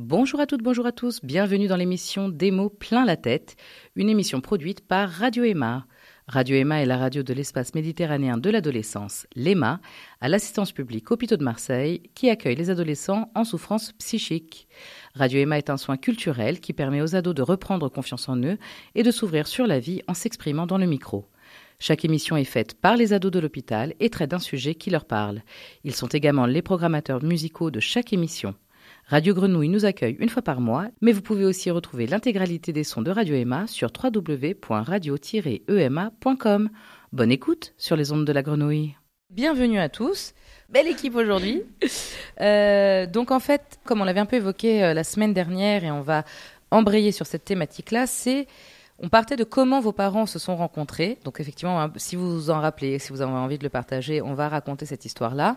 Bonjour à toutes, bonjour à tous, bienvenue dans l'émission Des plein la tête, une émission produite par Radio Emma. Radio Emma est la radio de l'espace méditerranéen de l'adolescence, l'EMA, à l'assistance publique Hôpitaux de Marseille, qui accueille les adolescents en souffrance psychique. Radio Emma est un soin culturel qui permet aux ados de reprendre confiance en eux et de s'ouvrir sur la vie en s'exprimant dans le micro. Chaque émission est faite par les ados de l'hôpital et traite d'un sujet qui leur parle. Ils sont également les programmateurs musicaux de chaque émission. Radio Grenouille nous accueille une fois par mois, mais vous pouvez aussi retrouver l'intégralité des sons de Radio Emma sur www.radio-ema.com. Bonne écoute sur les ondes de la Grenouille. Bienvenue à tous. Belle équipe aujourd'hui. Euh, donc en fait, comme on l'avait un peu évoqué euh, la semaine dernière et on va embrayer sur cette thématique-là, c'est on partait de comment vos parents se sont rencontrés. Donc effectivement, si vous vous en rappelez, si vous avez envie de le partager, on va raconter cette histoire-là.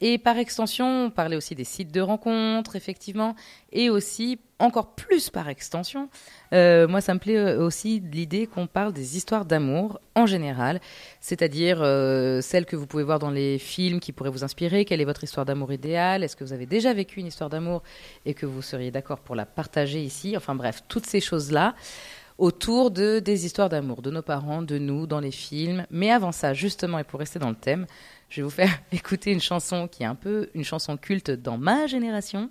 Et par extension, on parlait aussi des sites de rencontres, effectivement, et aussi, encore plus par extension, euh, moi, ça me plaît euh, aussi l'idée qu'on parle des histoires d'amour en général, c'est-à-dire euh, celles que vous pouvez voir dans les films qui pourraient vous inspirer. Quelle est votre histoire d'amour idéale? Est-ce que vous avez déjà vécu une histoire d'amour et que vous seriez d'accord pour la partager ici? Enfin bref, toutes ces choses-là autour de des histoires d'amour de nos parents, de nous, dans les films. Mais avant ça, justement, et pour rester dans le thème, je vais vous faire écouter une chanson qui est un peu une chanson culte dans ma génération.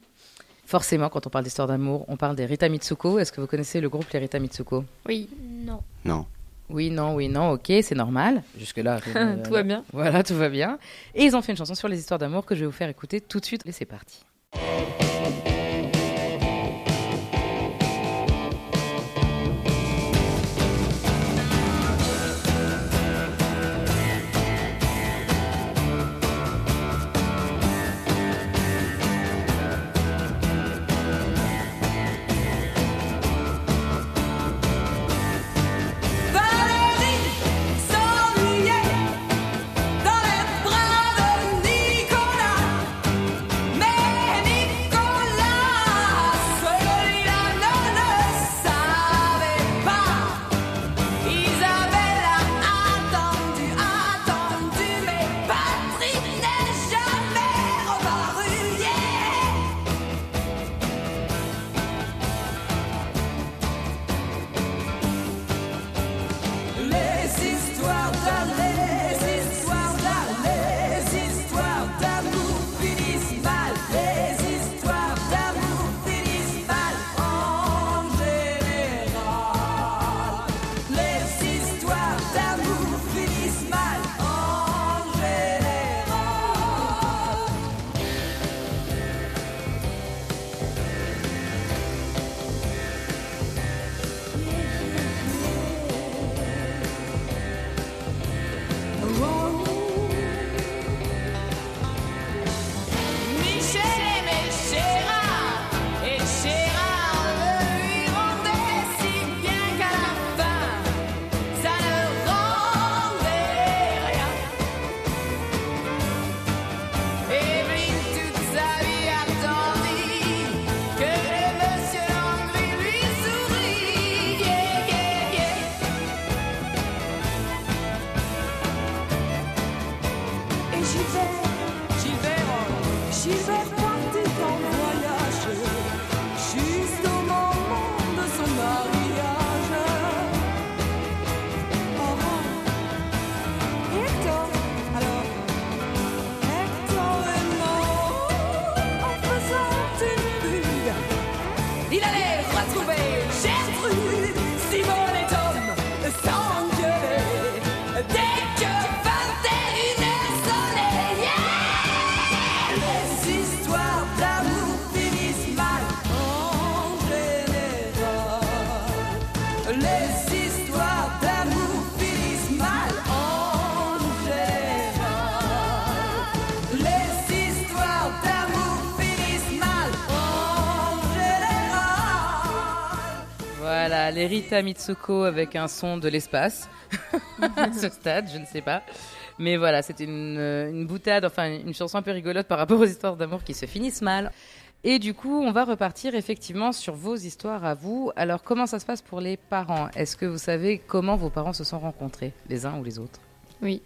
Forcément, quand on parle d'histoire d'amour, on parle des Rita Mitsuko. Est-ce que vous connaissez le groupe les Rita Mitsuko? Oui. Non. Non. Oui, non, oui, non, ok, c'est normal. Jusque-là, euh, tout va bien. Voilà, tout va bien. Et ils ont fait une chanson sur les histoires d'amour que je vais vous faire écouter tout de suite. Et c'est parti. Rita Mitsuko avec un son de l'espace. à ce stade, je ne sais pas. Mais voilà, c'était une, euh, une boutade, enfin une chanson un peu rigolote par rapport aux histoires d'amour qui se finissent mal. Et du coup, on va repartir effectivement sur vos histoires à vous. Alors, comment ça se passe pour les parents? Est-ce que vous savez comment vos parents se sont rencontrés, les uns ou les autres? Oui.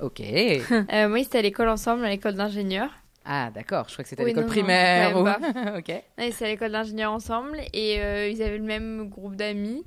Ok. Euh, moi, c'était à l'école ensemble, à l'école d'ingénieur. Ah, d'accord. Je crois que c'était à Oui, l'école non, non, primaire. quand ou- ok. Ouais, c'est à l'école d'ingénieur ensemble et euh, ils avaient le même groupe d'amis.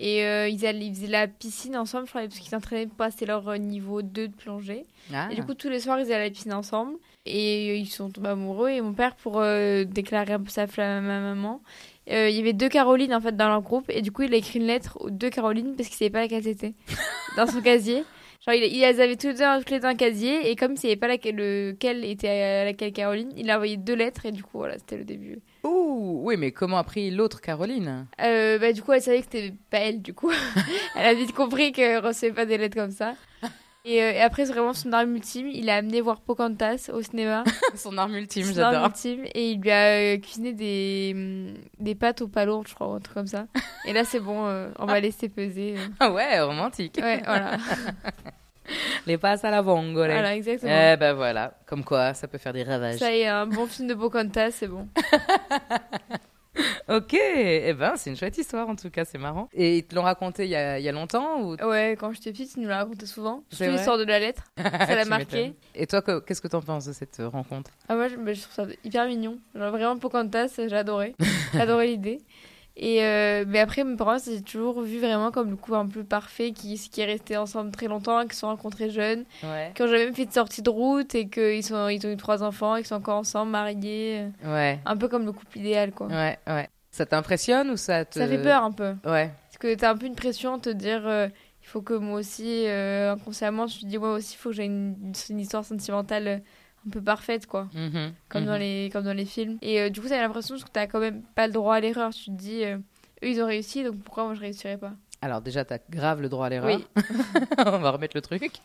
Et euh, ils, allaient, ils faisaient la piscine ensemble, je crois, parce qu'ils s'entraînaient pour passer leur euh, niveau 2 de plongée. Ah. Et du coup, tous les soirs, ils allaient à la piscine ensemble. Et ils sont tombés amoureux. Et mon père, pour euh, déclarer un peu sa flamme à ma maman, il y avait deux Carolines en fait dans leur groupe. Et du coup, il a écrit une lettre aux deux Carolines parce qu'il savait pas laquelle c'était dans son casier. Genre, il, ils avaient toutes les deux, toutes les deux un casier. Et comme il savait pas laquelle, lequel était à laquelle Caroline, il a envoyé deux lettres. Et du coup, voilà, c'était le début. Ouh, oui, mais comment a pris l'autre Caroline? Euh, bah, du coup, elle savait que c'était pas elle, du coup. elle a vite compris qu'elle recevait pas des lettres comme ça. Et, euh, et après, c'est vraiment son arme ultime. Il a amené voir Pocahontas au cinéma. Son arme ultime, Son arme j'adore. ultime. Et il lui a euh, cuisiné des, hum, des pâtes au palourdes, je crois, ou un truc comme ça. Et là, c'est bon, euh, on va laisser peser. euh. Ah ouais, romantique. Ouais, voilà. Les passes à la vongole. voilà, exactement. Eh ben voilà, comme quoi ça peut faire des ravages. Ça y est, un bon film de Pocahontas, c'est bon. Ok, eh ben c'est une chouette histoire en tout cas, c'est marrant. Et ils te l'ont raconté il y a, il y a longtemps ou? Ouais, quand j'étais petite, il nous l'a raconté souvent. C'est Surtout l'histoire de la lettre. Ça l'a marqué. Et toi, que- qu'est-ce que t'en penses de cette euh, rencontre? Ah, moi, je, bah, je trouve ça hyper mignon. Genre, vraiment, Pocahontas, j'ai adoré. J'ai adoré l'idée. Et euh, mais après, mes parents, j'ai toujours vu vraiment comme le couple un peu parfait qui, qui est resté ensemble très longtemps, qui se sont rencontrés jeunes, Ouais. qui ont jamais fait de sortie de route et qu'ils ils ont eu trois enfants et qu'ils sont encore ensemble, mariés. euh, Ouais, Un peu comme le couple idéal, quoi. ouais, ouais. Ça t'impressionne ou ça te... Ça fait peur un peu. Ouais. Parce que t'as un peu une pression de te dire, euh, il faut que moi aussi, euh, inconsciemment, je me dis, moi aussi, il faut que j'ai une, une histoire sentimentale un peu parfaite, quoi. Mhm, comme, dans mhm. les, comme dans les films. Et euh, du coup, t'as l'impression que t'as quand même pas le droit à l'erreur. Tu te dis, euh, eux, ils ont réussi, donc pourquoi moi je réussirais pas? Alors déjà, t'as grave le droit à l'erreur. Oui, On va remettre le truc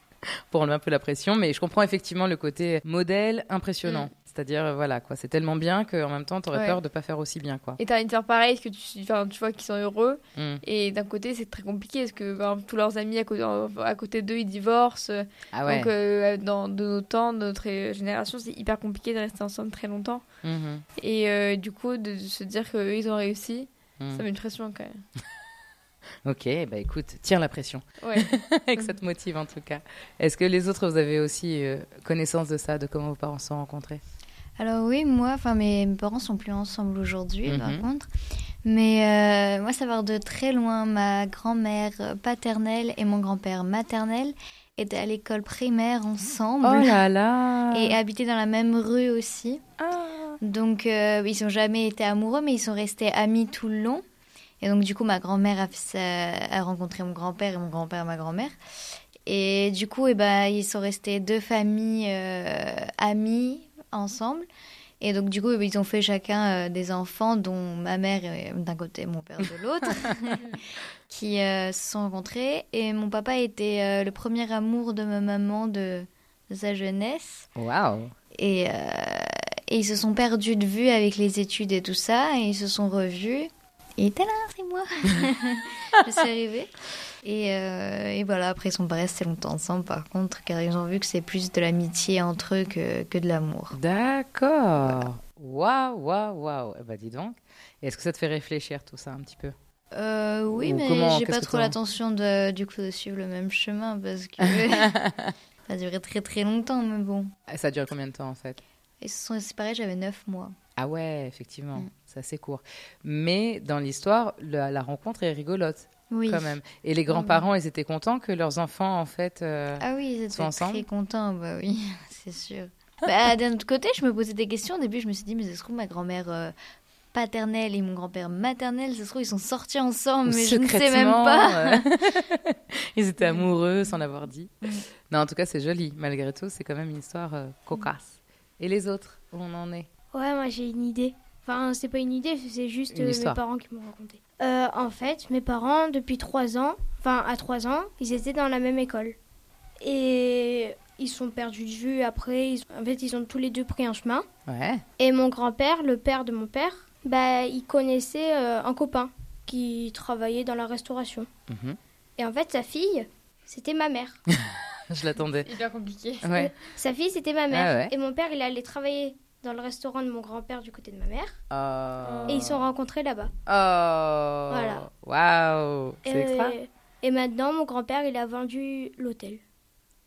pour enlever un peu la pression, mais je comprends effectivement le côté modèle impressionnant. Mm. C'est-à-dire, euh, voilà, quoi, c'est tellement bien qu'en même temps, t'aurais Ouais. peur de pas faire aussi bien, quoi. et t'as envie de faire pareil, parce que tu, tu vois qu'ils sont heureux. Mm. Et d'un côté, c'est très compliqué, parce que exemple, tous leurs amis à côté, à côté d'eux, ils divorcent. Ah ouais. Donc, euh, dans de nos temps, de notre euh, génération, c'est hyper compliqué de rester ensemble très longtemps. Mhm, Et euh, du coup, de se dire qu'eux, ils ont réussi, mhm. ça met une pression quand même. Ok, bah écoute, tire la pression. Ouais. et que ça te motive en tout cas. Est-ce que les autres, vous avez aussi euh, connaissance de ça, de comment vos parents se sont rencontrés? Alors oui, moi, enfin mes mes parents sont plus ensemble aujourd'hui, par Mhm. contre. Mais euh, moi, ça part de très loin. Ma grand-mère paternelle et mon grand-père maternel étaient à l'école primaire ensemble Oh là là et habitaient dans la même rue aussi. Ah. Donc euh, ils n'ont jamais été amoureux, mais ils sont restés amis tout le long. Et donc du coup, ma grand-mère a rencontré mon grand-père et mon grand-père ma grand-mère. Et du coup, eh ben, ils sont restés deux familles euh, amies ensemble. Et donc, du coup, ils ont fait chacun euh, des enfants, dont ma mère euh, d'un côté et mon père de l'autre, qui euh, se sont rencontrés. Et mon papa était le premier amour de ma maman de, de sa jeunesse. Waouh Et, et ils se sont perdus de vue avec les études et tout ça. Et ils se sont revus. Et tada, c'est moi Je suis arrivée. Et, euh, et voilà, après, ils sont pas restés longtemps ensemble, par contre, car ils ont vu que c'est plus de l'amitié entre eux que, que de l'amour. D'accord Waouh, waouh, waouh Eh bah dis donc. Et Est-ce que ça te fait réfléchir tout ça un petit peu? Euh, oui, Ou mais j'ai pas trop t'en- l'intention de, du coup, de suivre le même chemin, parce que ça a duré très très longtemps, mais bon. Ah, Ça a duré combien de temps en fait? Ils se sont séparés, j'avais 9 mois. Ah ouais, effectivement, Mm. c'est assez court. Mais dans l'histoire, la, la rencontre est rigolote Oui. quand même. Et les grands-parents, ils étaient contents que leurs enfants, en fait... euh, Ah oui, ils étaient ensemble très contents, bah oui, c'est sûr. Bah, d'un autre côté, je me posais des questions. Au début, je me suis dit, mais ça se trouve, ma grand-mère euh, paternelle et mon grand-père maternel, ça se trouve, ils sont sortis ensemble, mais je ne sais même pas. euh, ils étaient amoureux sans l'avoir dit. Mm. Non, en tout cas, c'est joli. Malgré tout, c'est quand même une histoire euh, cocasse. Et les autres, où on en est? Ouais, moi j'ai une idée. Enfin, c'est pas une idée, c'est juste euh, mes parents qui m'ont raconté. Euh, en fait, mes parents, depuis 3 ans, enfin à 3 ans, ils étaient dans la même école. Et ils sont perdus de vue après. ils- en fait, ils ont tous les deux pris un chemin. Ouais. Et mon grand-père, le père de mon père, bah, il connaissait euh, un copain qui travaillait dans la restauration. Mhm. Et en fait, sa fille, c'était ma mère. Je l'attendais. Hyper compliqué. Ouais. Sa fille, c'était ma mère. Ah ouais. Et mon père, il allait travailler dans le restaurant de mon grand-père du côté de ma mère. Oh. Et ils se sont rencontrés là-bas. Oh. Voilà. Waouh. C'est Et- extra. Et maintenant, mon grand-père, il a vendu l'hôtel.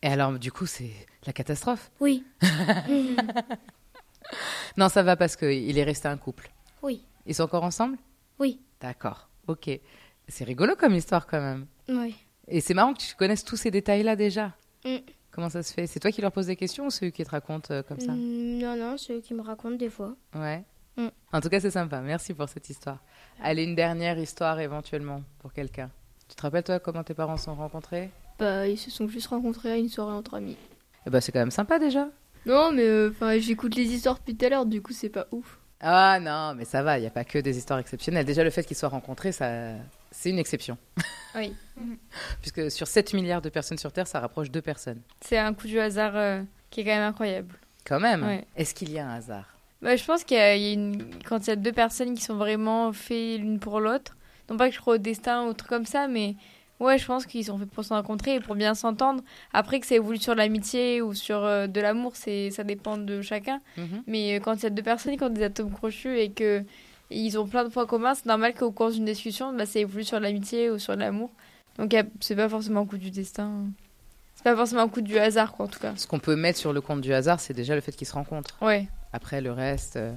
Et alors, du coup, c'est la catastrophe. Oui. Non, ça va parce qu'il est resté un couple. Oui. Ils sont encore ensemble? Oui. D'accord, ok. C'est rigolo comme histoire quand même. Oui. Et c'est marrant que tu connaisses tous ces détails-là déjà. Mm. Comment ça se fait? C'est toi qui leur poses des questions ou c'est eux qui te racontent euh, comme ça? Mm, Non, non, c'est eux qui me racontent des fois. Ouais. Mm. En tout cas, c'est sympa. Merci pour cette histoire. Allez, une dernière histoire éventuellement pour quelqu'un. Tu te rappelles, toi, comment tes parents se sont rencontrés? Bah, ils se sont juste rencontrés à une soirée entre amis. Eh ben, c'est quand même sympa déjà. Non, mais euh, j'écoute les histoires depuis tout à l'heure, du coup, c'est pas ouf. Ah non, mais ça va, il n'y a pas que des histoires exceptionnelles. Déjà, le fait qu'ils soient rencontrés, ça, c'est une exception. Oui. Puisque sur 7 milliards de personnes sur Terre, ça rapproche deux personnes. C'est un coup du hasard euh, qui est quand même incroyable. Quand même. Ouais. Est-ce qu'il y a un hasard? Bah, je pense qu'il y a, il y a une... quand il y a deux personnes qui sont vraiment faites l'une pour l'autre, non pas que je crois au destin ou truc comme ça, mais ouais, je pense qu'ils sont faits pour se rencontrer et pour bien s'entendre. Après que ça évolue sur l'amitié ou sur euh, de l'amour, c'est ça dépend de chacun. Mhm. Mais euh, quand il y a deux personnes qui ont des atomes crochus et que ils ont plein de points communs, c'est normal qu'au cours d'une discussion, bah, ça évolue sur l'amitié ou sur l'amour. Donc c'est pas forcément un coup du destin. C'est pas forcément un coup du hasard, quoi, en tout cas. Ce qu'on peut mettre sur le compte du hasard, c'est déjà le fait qu'ils se rencontrent. Ouais. Après, le reste, euh,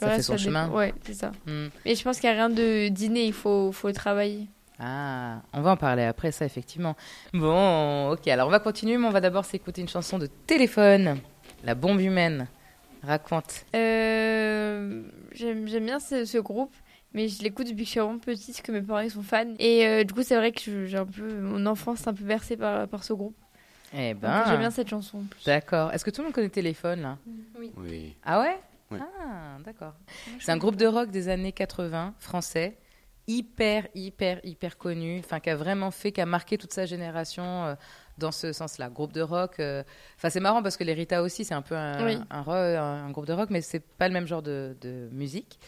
le ça fait son ça chemin. Ouais, c'est ça. Hmm. Mais je pense qu'il n'y a rien de dîner, il faut, faut le travailler. Ah, on va en parler après ça, effectivement. Bon, ok, alors on va continuer, mais on va d'abord s'écouter une chanson de téléphone. La bombe humaine. Raconte. Euh, J'aime j'aime bien ce, ce groupe, mais je l'écoute depuis que je suis vraiment petite, que mes parents ils sont fans. Et euh, du coup, c'est vrai que je- j'ai un peu. Mon enfance est un peu bercée par, par ce groupe. Eh ben, J'aime bien cette chanson en plus. d'accord. Est-ce que tout le monde connaît téléphone, là? Oui. Ah ouais? Ouais. Ah, d'accord. C'est un groupe de rock des années 80, français, hyper, hyper, hyper connu, enfin, qui a vraiment fait, qui a marqué toute sa génération euh, dans ce sens-là. Groupe de rock, euh, enfin, c'est marrant parce que les Rita aussi, c'est un peu un, Oui. un, ro- un- un groupe de rock, mais c'est pas le même genre de, de musique.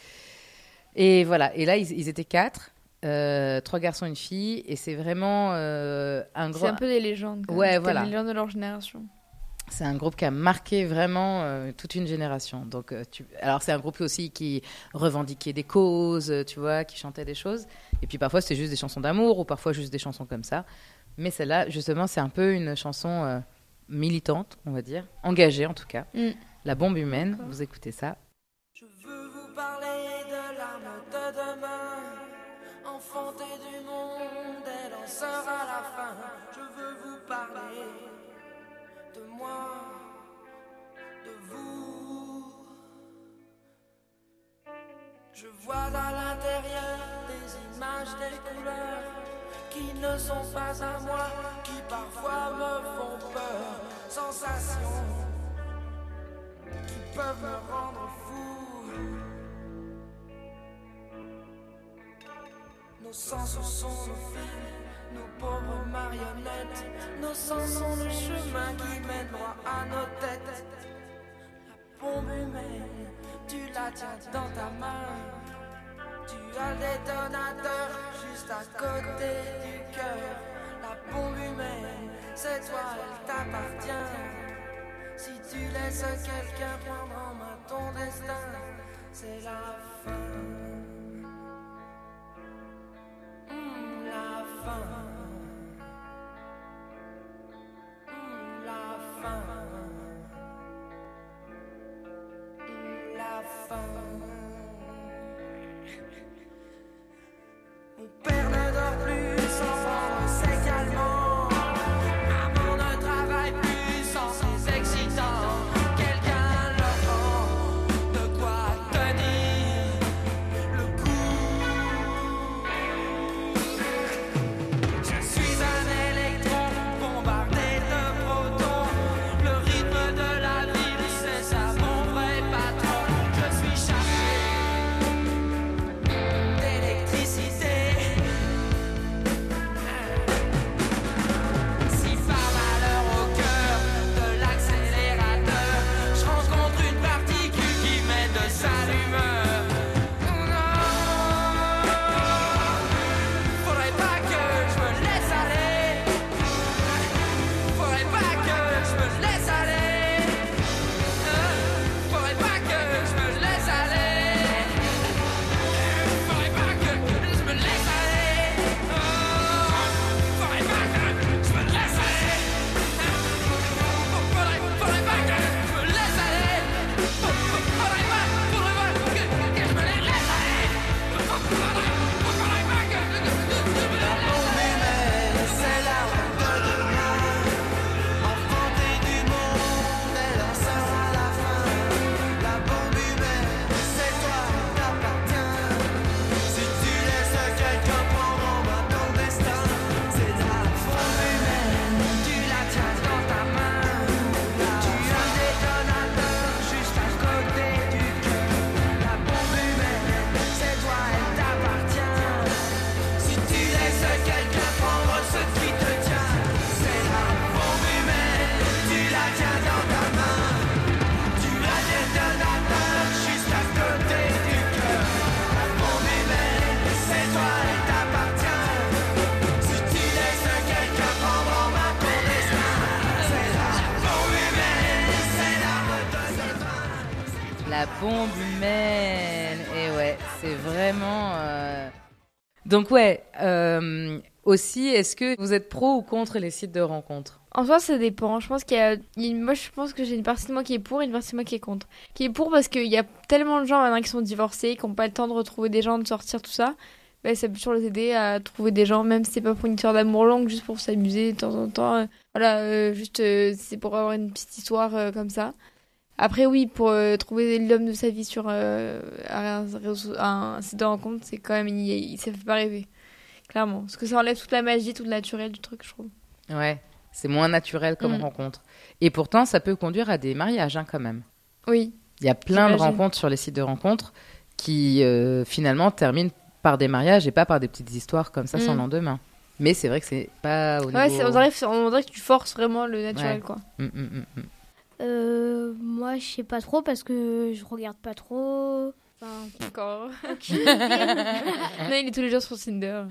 Et voilà, et là, ils, ils étaient quatre, euh, trois garçons, une fille, et c'est vraiment euh, un C'est gros. un peu des légendes. Ouais, même. Voilà. Des légendes de leur génération. C'est un groupe qui a marqué vraiment euh, toute une génération. Donc, tu... alors c'est un groupe aussi qui revendiquait des causes, tu vois, qui chantait des choses. Et puis parfois c'était juste des chansons d'amour ou parfois juste des chansons comme ça. Mais celle-là, justement, c'est un peu une chanson euh, militante, on va dire, engagée en tout cas. Mm. La bombe humaine. Vous écoutez ça. Je veux vous parler de l'arme de demain, enfanté du monde et lanceur à la fin. Je veux vous parler de moi, de vous. Je vois à l'intérieur des images, des couleurs qui ne sont pas à moi, qui parfois me font peur. Sensations qui peuvent me rendre fou. Nos sens sont nos films, nos pauvres marionnettes. Nos sens sont le chemin qui mène droit à nos têtes. La bombe humaine, tu la tiens dans ta main. Tu as le détonateur juste à côté du cœur. La bombe humaine, c'est toi, elle t'appartient. Si tu laisses quelqu'un prendre en main ton destin, c'est la fin. Bombe humaine. Et ouais, c'est vraiment. euh, Donc ouais. euh, Aussi, est-ce que vous êtes pro ou contre les sites de rencontres? En soi, ça dépend. Je pense qu'il y a. Moi, je pense que j'ai une partie de moi qui est pour et une partie de moi qui est contre. Qui est pour parce qu'il y a tellement de gens maintenant qui sont divorcés, qui n'ont pas le temps de retrouver des gens, de sortir, tout ça. Ben, ça peut toujours les aider à trouver des gens, même si c'est pas pour une histoire d'amour longue, juste pour s'amuser de temps en temps. Voilà, euh, juste c'est pour avoir une petite histoire comme ça. Après, oui, pour euh, trouver l'homme de sa vie sur euh, un, site de rencontre, c'est quand même. il- il- ça fait pas rêver. Clairement. Parce que ça enlève toute la magie, tout le naturel du truc, je trouve. Ouais, c'est moins naturel comme Mm. rencontre. Et pourtant, ça peut conduire à des mariages hein, quand même. Oui. Il y a plein de rencontres sur les sites de rencontres qui euh, finalement terminent par des mariages et pas par des petites histoires comme ça sans Mm. lendemain. Mais c'est vrai que c'est pas au niveau. Ouais, c'est- on, dirait, on dirait que tu forces vraiment le naturel, Ouais. quoi. Mm, mm, mm, mm. Euh, moi, je sais pas trop parce que je regarde pas trop. Enfin, Encore. non, il est tous les jours sur Tinder.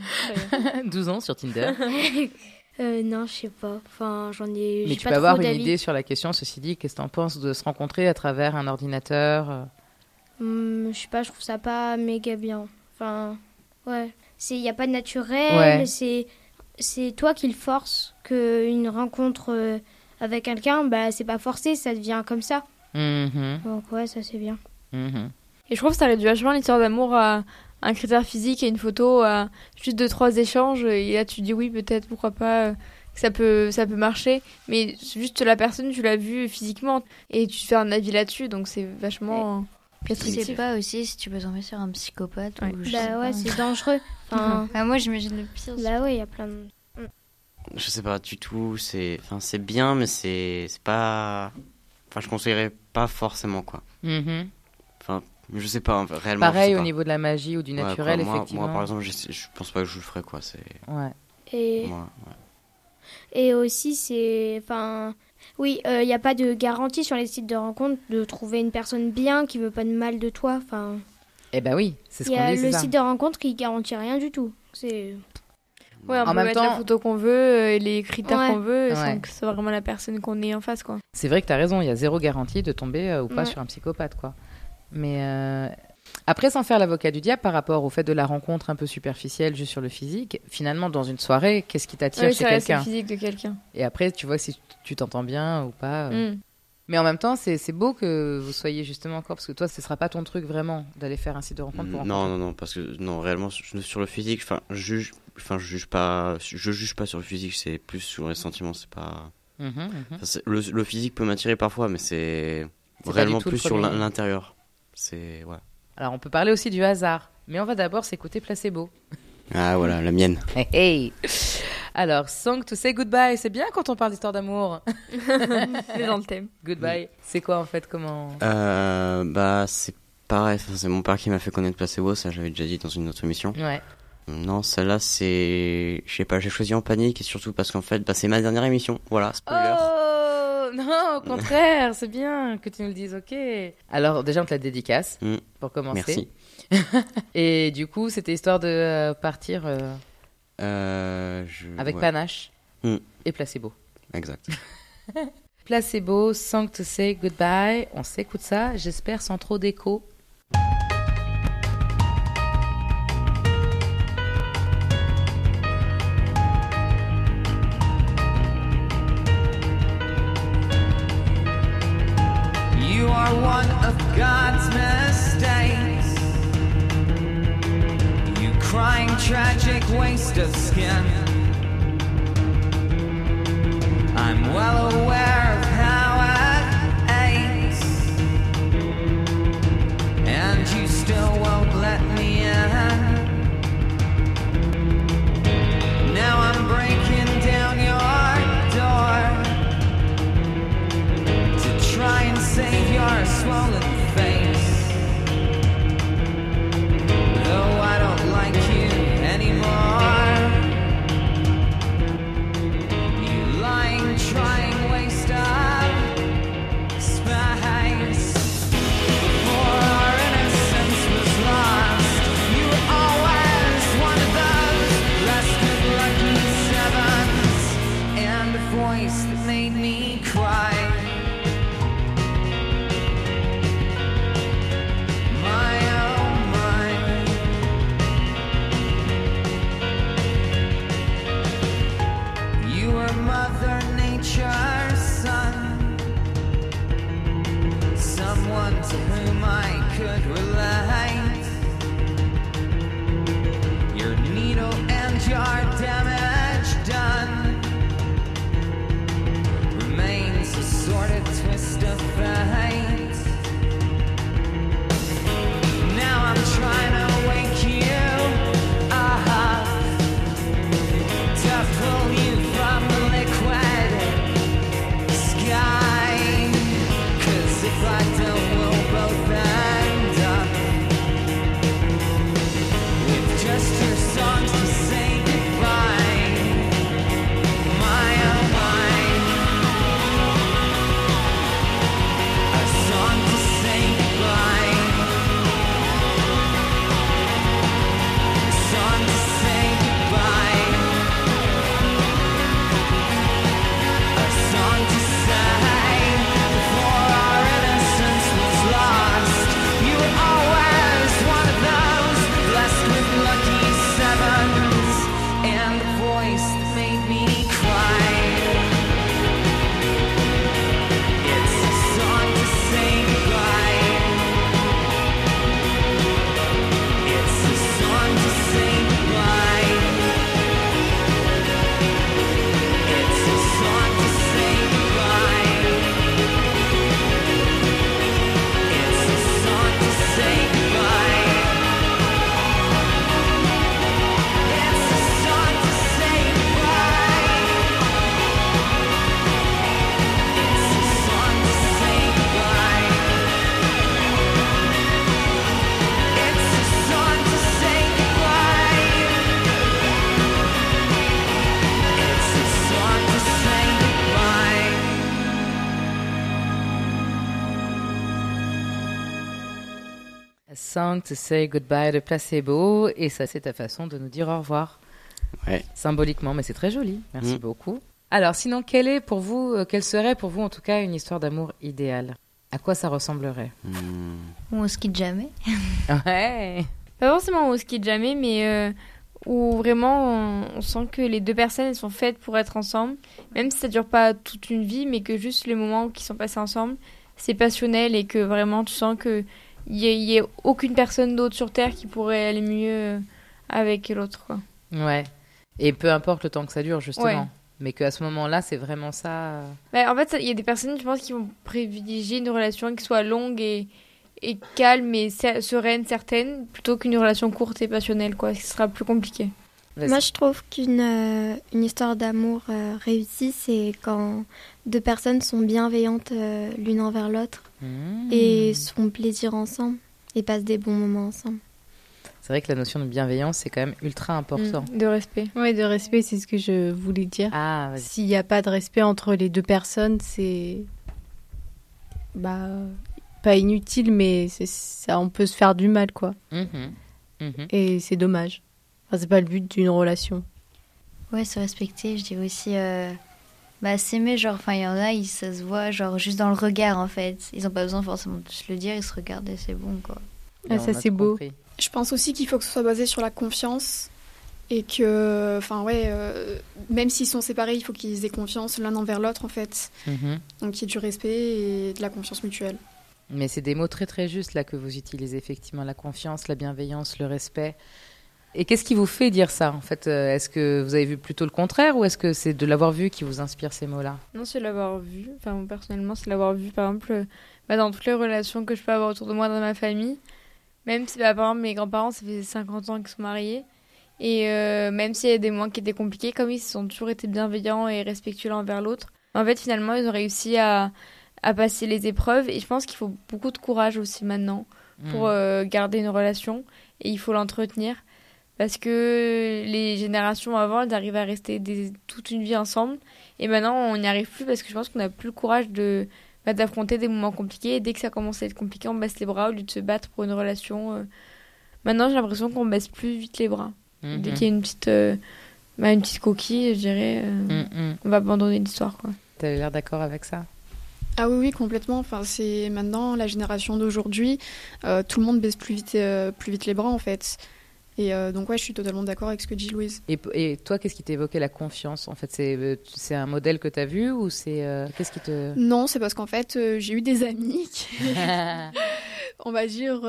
Ça y est. 12 ans sur Tinder. euh, non, je sais pas. Enfin, j'en ai. Mais j'ai tu pas peux trop avoir une d'avis. idée sur la question. Ceci dit, qu'est-ce que tu en penses de se rencontrer à travers un ordinateur euh Hum, je sais pas, je trouve ça pas méga bien. Enfin, ouais. C'est, y a pas de naturel. Ouais. C'est, c'est toi qui le force. Que une rencontre euh, avec quelqu'un, bah, c'est pas forcé, ça devient comme ça. Mhm, Donc ouais, ça c'est bien. mhm. Et je trouve que ça réduit vachement l'histoire d'amour à un critère physique et une photo, à juste deux, trois échanges. Et là, tu dis oui, peut-être, pourquoi pas, euh, que ça peut, ça peut marcher. Mais juste la personne, tu l'as vue physiquement et tu te fais un avis là-dessus. Donc c'est vachement Tu sais pas aussi si tu peux tomber sur un psychopathe Ouais. ou je sais Bah ouais, c'est dangereux. Enfin, Ah, moi j'imagine le pire. bah ouais, il y a plein de. Je sais pas du tout. C'est, enfin, c'est bien, mais c'est, c'est pas. Enfin, je conseillerais pas forcément quoi. Mhm. Enfin, je sais pas réellement. Pareil au pas. niveau de la magie ou du Ouais, quoi, naturel, moi, effectivement. Moi, par exemple, je, je pense pas que je le ferais quoi. C'est. Ouais. Et, Moi, ouais. et aussi, c'est. Enfin. Oui, il n'y a pas de garantie sur les sites de rencontre de trouver une personne bien qui veut pas de mal de toi. Enfin, Eh ben oui, c'est ce il y qu'on a dit, le ça. site de rencontre qui garantit rien du tout. C'est. Ouais, on En peut même mettre la temps- photo qu'on veut euh, et les critères Ouais. qu'on veut Ouais. sans que ce soit vraiment la personne qu'on est en face, quoi. C'est vrai que tu as raison, il y a zéro garantie de tomber euh, ou pas sur un psychopathe, quoi. Mais euh, après, sans faire l'avocat du diable par rapport au fait de la rencontre un peu superficielle juste sur le physique, finalement, dans une soirée, qu'est-ce qui t'attire chez reste le quelqu'un? physique de quelqu'un. Et après, tu vois si tu t'entends bien ou pas. euh. Mm. Mais en même temps, c'est beau que vous soyez justement encore, parce que toi, ce sera pas ton truc vraiment d'aller faire un site de rencontre pour Non, non, non, parce que non, réellement sur le physique, enfin, je juge, enfin, je juge pas, je juge pas sur le physique, c'est plus sur les sentiments, c'est pas. Mhm, mhm. le, le physique peut m'attirer parfois, mais c'est réellement plus sur l'intérieur. C'est ouais. Alors, on peut parler aussi du hasard. Mais on va d'abord s'écouter Placebo. Ah voilà, la mienne. Hey, hey. Alors, Song to say goodbye, c'est bien quand on parle d'histoire d'amour. C'est dans le thème. Goodbye, c'est quoi en fait Comment Euh, bah c'est pareil, c'est mon père qui m'a fait connaître Placebo, ça j'avais déjà dit dans une autre émission. Ouais. Non, celle-là c'est, je sais pas, j'ai choisi en panique et surtout parce qu'en fait, bah, c'est ma dernière émission. Voilà, spoiler. Oh non, au contraire, c'est bien que tu nous le dises. Ok. Alors déjà, on te la dédicace Mm. pour commencer. Merci. Et du coup, c'était histoire de euh, partir euh, Euh, je... avec ouais, panache Mm. et placebo. Exact. Placebo, Song to say goodbye. On s'écoute ça, j'espère sans trop d'écho. Of skin. I'm well aware of how it aches, and you still won't let me in. Now I'm breaking down your door to try and save your swollen To Say Goodbye de Placebo. Et ça, c'est ta façon de nous dire au revoir. Ouais. Symboliquement, mais c'est très joli. Merci Mm. beaucoup. Alors, sinon, quelle est pour vous, euh, quelle serait pour vous en tout cas une histoire d'amour idéale? À quoi ça ressemblerait? Ou on se quitte jamais. Ouais. Pas forcément ski de jamais, mais euh, où vraiment on, on sent que les deux personnes elles sont faites pour être ensemble, même si ça dure pas toute une vie, mais que juste les moments qui sont passés ensemble, c'est passionnel et que vraiment tu sens que il y, a- il y a aucune personne d'autre sur terre qui pourrait aller mieux euh, avec l'autre. quoi. Ouais. Et peu importe le temps que ça dure, justement. Ouais. Mais qu'à ce moment-là, c'est vraiment ça. euh, Bah, en fait, il y a des personnes, je pense, qui vont privilégier une relation qui soit longue et, et calme et se- sereine, certaine, plutôt qu'une relation courte et passionnelle, quoi. Ce sera plus compliqué. Vas-y. Moi, je trouve qu'une euh, une histoire d'amour euh, réussie, c'est quand deux personnes sont bienveillantes euh, l'une envers l'autre Mmh. et se font plaisir ensemble et passent des bons moments ensemble. C'est vrai que la notion de bienveillance, c'est quand même ultra important. Mm, de respect. Oui, de respect, c'est ce que je voulais dire. Ah. S'il n'y a pas de respect entre les deux personnes, c'est. Bah. Pas inutile, mais ça, on peut se faire du mal, quoi. Mhm. Mhm. Et c'est dommage. Enfin, c'est pas le but d'une relation. Ouais, se respecter, je dirais aussi euh, bah, s'aimer, genre, enfin, il y en a, ils, ça se voit, genre, juste dans le regard, en fait. Ils n'ont pas besoin forcément de se le dire, ils se regardent et c'est bon, quoi. Ah, ça, c'est beau. compris. Je pense aussi qu'il faut que ce soit basé sur la confiance et que, enfin ouais, euh, même s'ils sont séparés, il faut qu'ils aient confiance l'un envers l'autre en fait. Mhm. Donc qu'il y ait du respect et de la confiance mutuelle. Mais c'est des mots très très justes là que vous utilisez effectivement la confiance, la bienveillance, le respect. Et qu'est-ce qui vous fait dire ça en fait Euh, Est-ce que vous avez vu plutôt le contraire ou est-ce que c'est de l'avoir vu qui vous inspire ces mots-là? Non, c'est l'avoir vu. Enfin, moi, personnellement, c'est l'avoir vu, par exemple, euh, bah, dans toutes les relations que je peux avoir autour de moi dans ma famille. Même si, bah, par exemple, mes grands-parents, ça fait 50 ans qu'ils sont mariés. Et euh, même s'il y a des moments qui étaient compliqués, comme ils ont toujours été bienveillants et respectueux l'un envers l'autre, en fait, finalement, ils ont réussi à, à passer les épreuves. Et je pense qu'il faut beaucoup de courage aussi maintenant pour Mm. euh, garder une relation. Et il faut l'entretenir. Parce que les générations avant, elles arrivaient à rester des- toute une vie ensemble. Et maintenant, on n'y arrive plus parce que je pense qu'on n'a plus le courage de bah, d'affronter des moments compliqués. Et dès que ça commence à être compliqué, on baisse les bras au lieu de se battre pour une relation. euh. Maintenant, j'ai l'impression qu'on baisse plus vite les bras. Mhm. Dès qu'il y a une petite, euh, bah, une petite coquille, je dirais, euh, Mm, mm. on va abandonner l'histoire. quoi. T'as l'air d'accord avec ça? Ah oui, oui, complètement. Enfin, c'est maintenant la génération d'aujourd'hui, euh, tout le monde baisse plus vite, euh, plus vite les bras en fait. Et euh, donc ouais, je suis totalement d'accord avec ce que dit Louise. et, et toi, qu'est-ce qui t'évoquait la confiance En fait, c'est euh, c'est un modèle que t'as vu ou c'est euh, qu'est-ce qui te Non, c'est parce qu'en fait, j'ai eu des amis qui, on va dire,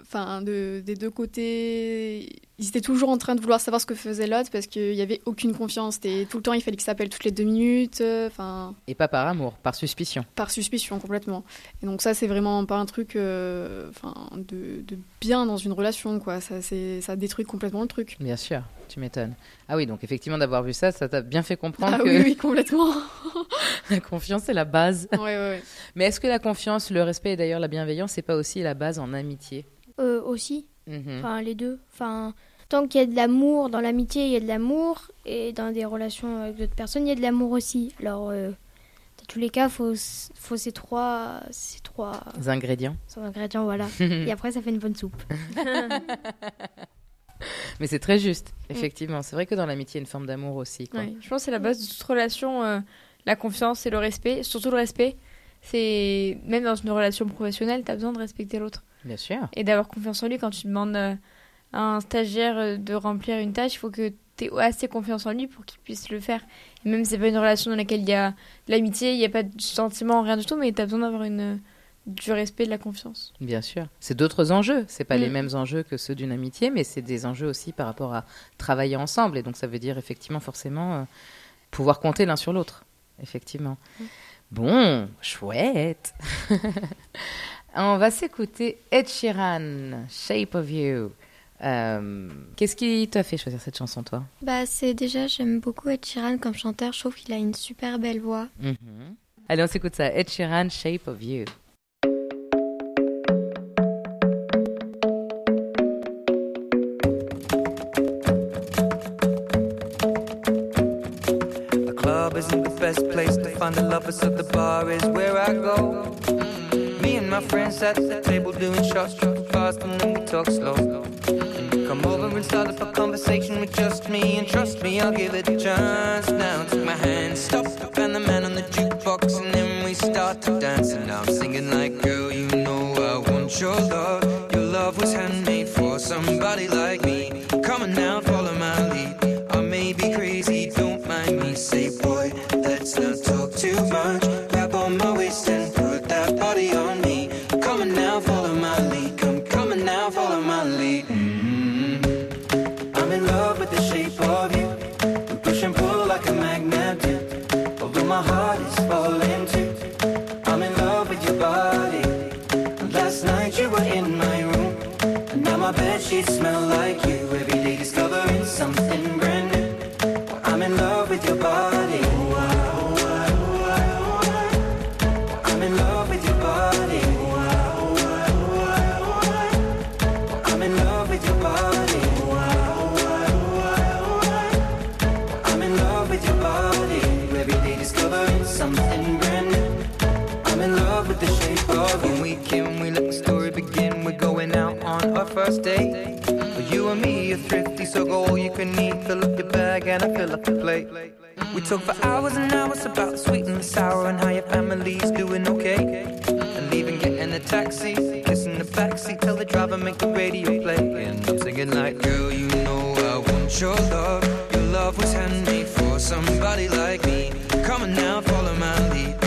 enfin, de, des deux côtés, ils étaient toujours en train de vouloir savoir ce que faisait l'autre parce qu'il n'y avait aucune confiance. Tout le temps, il fallait qu'il s'appelle toutes les deux minutes, euh, enfin, Et pas par amour, par suspicion. par suspicion complètement. Et donc ça, c'est vraiment pas un truc, euh, enfin, de, de bien dans une relation, quoi. Ça, c'est, ça détruit complètement le truc. Bien sûr, tu m'étonnes. Ah oui, donc effectivement, d'avoir vu ça, ça t'a bien fait comprendre Ah que oui, oui, complètement. la confiance c'est la base. ouais, ouais, ouais. Mais est-ce que la confiance, le respect et d'ailleurs la bienveillance, c'est pas aussi la base en amitié? Euh, aussi, Mhm. enfin les deux. Enfin, tant qu'il y a de l'amour dans l'amitié, il y a de l'amour, et dans des relations avec d'autres personnes, il y a de l'amour aussi. Alors, euh, dans tous les cas, faut s- faut ces trois ces trois Les ingrédients. ces ingrédients, voilà. et après, ça fait une bonne soupe. Mais c'est très juste, effectivement. C'est vrai que dans l'amitié, il y a une forme d'amour aussi. Quoi. Ouais, je pense que c'est la base de toute relation, euh, la confiance et le respect. Surtout le respect. C'est même dans une relation professionnelle, tu as besoin de respecter l'autre. Bien sûr. et d'avoir confiance en lui quand tu demandes euh, à un stagiaire euh, de remplir une tâche, il faut que tu aies assez confiance en lui pour qu'il puisse le faire. Et même si c'est pas une relation dans laquelle il y a de l'amitié, il n'y a pas de sentiment, rien du tout, mais tu as besoin d'avoir une du respect, de la confiance. Bien sûr. C'est d'autres enjeux. C'est pas Mm. les mêmes enjeux que ceux d'une amitié, mais c'est des enjeux aussi par rapport à travailler ensemble. Et donc, ça veut dire effectivement, forcément, euh, pouvoir compter l'un sur l'autre. Effectivement. Bon, chouette. On va s'écouter Ed Sheeran, Shape of You. Euh, Qu'est-ce qui t'a fait choisir cette chanson, toi? Bah, c'est déjà, j'aime beaucoup Ed Sheeran comme chanteur. Je trouve qu'il a une super belle voix. Mhm. Allez, on s'écoute ça. Ed Sheeran, Shape of You. A club isn't the best place to find the lovers, so the bar is where I go. Me and my friends at the table doing shots, fast, and then we talk slow. Come over and start up a conversation with just me, and trust me, I'll give it a chance. Now take my hand, stop, and the man on the jukebox, and then we start to dance. And I'm singing like, girl, you know I want your love. Your love was handmade for somebody like me. Come on now, and I. We talk for hours and hours about the sweet and the sour and how your family's doing okay. And even getting a taxi, kissing the backseat, tell the driver make the radio play. And I'm singing like, girl, you know I want your love. Your love was handmade for somebody like me. Come on now, follow my lead.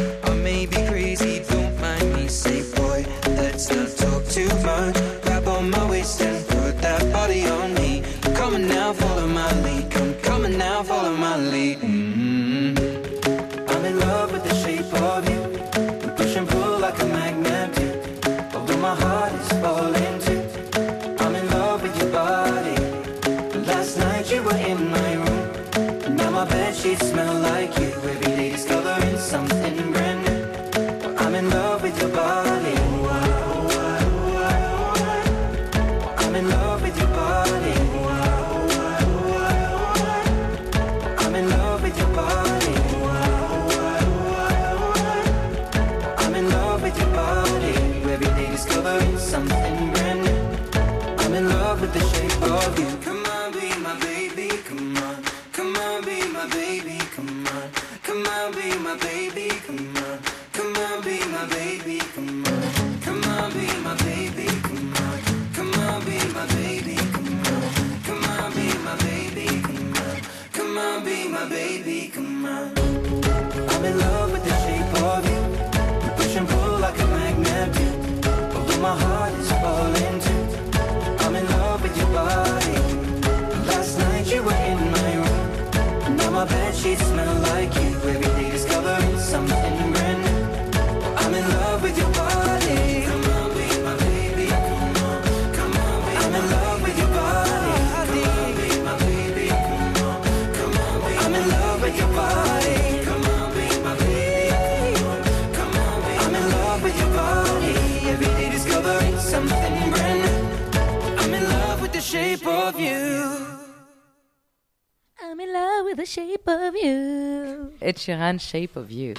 Ed Sheeran, Shape of You.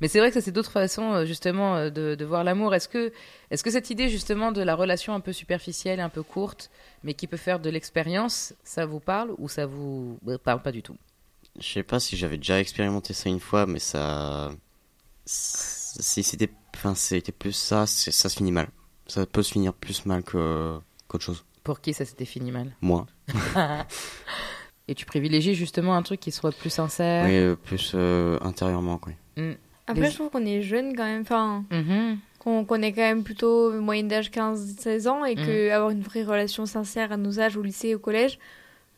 Mais c'est vrai que ça, c'est d'autres façons, euh, justement, euh, de, de voir l'amour. Est-ce que, est-ce que cette idée, justement, de la relation un peu superficielle, un peu courte, mais qui peut faire de l'expérience, ça vous parle ou ça vous euh, parle pas du tout? Je sais pas si j'avais déjà expérimenté ça une fois, mais ça. Si c'était. Enfin, c'était plus ça, ça se finit mal. Ça peut se finir plus mal que qu'autre chose. Pour qui ça s'était fini mal? Moi. Et tu privilégies justement un truc qui soit plus sincère Oui, euh, plus euh, intérieurement, quoi. Mm. Après, Les- je trouve qu'on est jeune quand même. Enfin, Mhm. qu'on est quand même plutôt moyenne d'âge 15-16 ans et Mhm. que avoir une vraie relation sincère à nos âges, au lycée, au collège,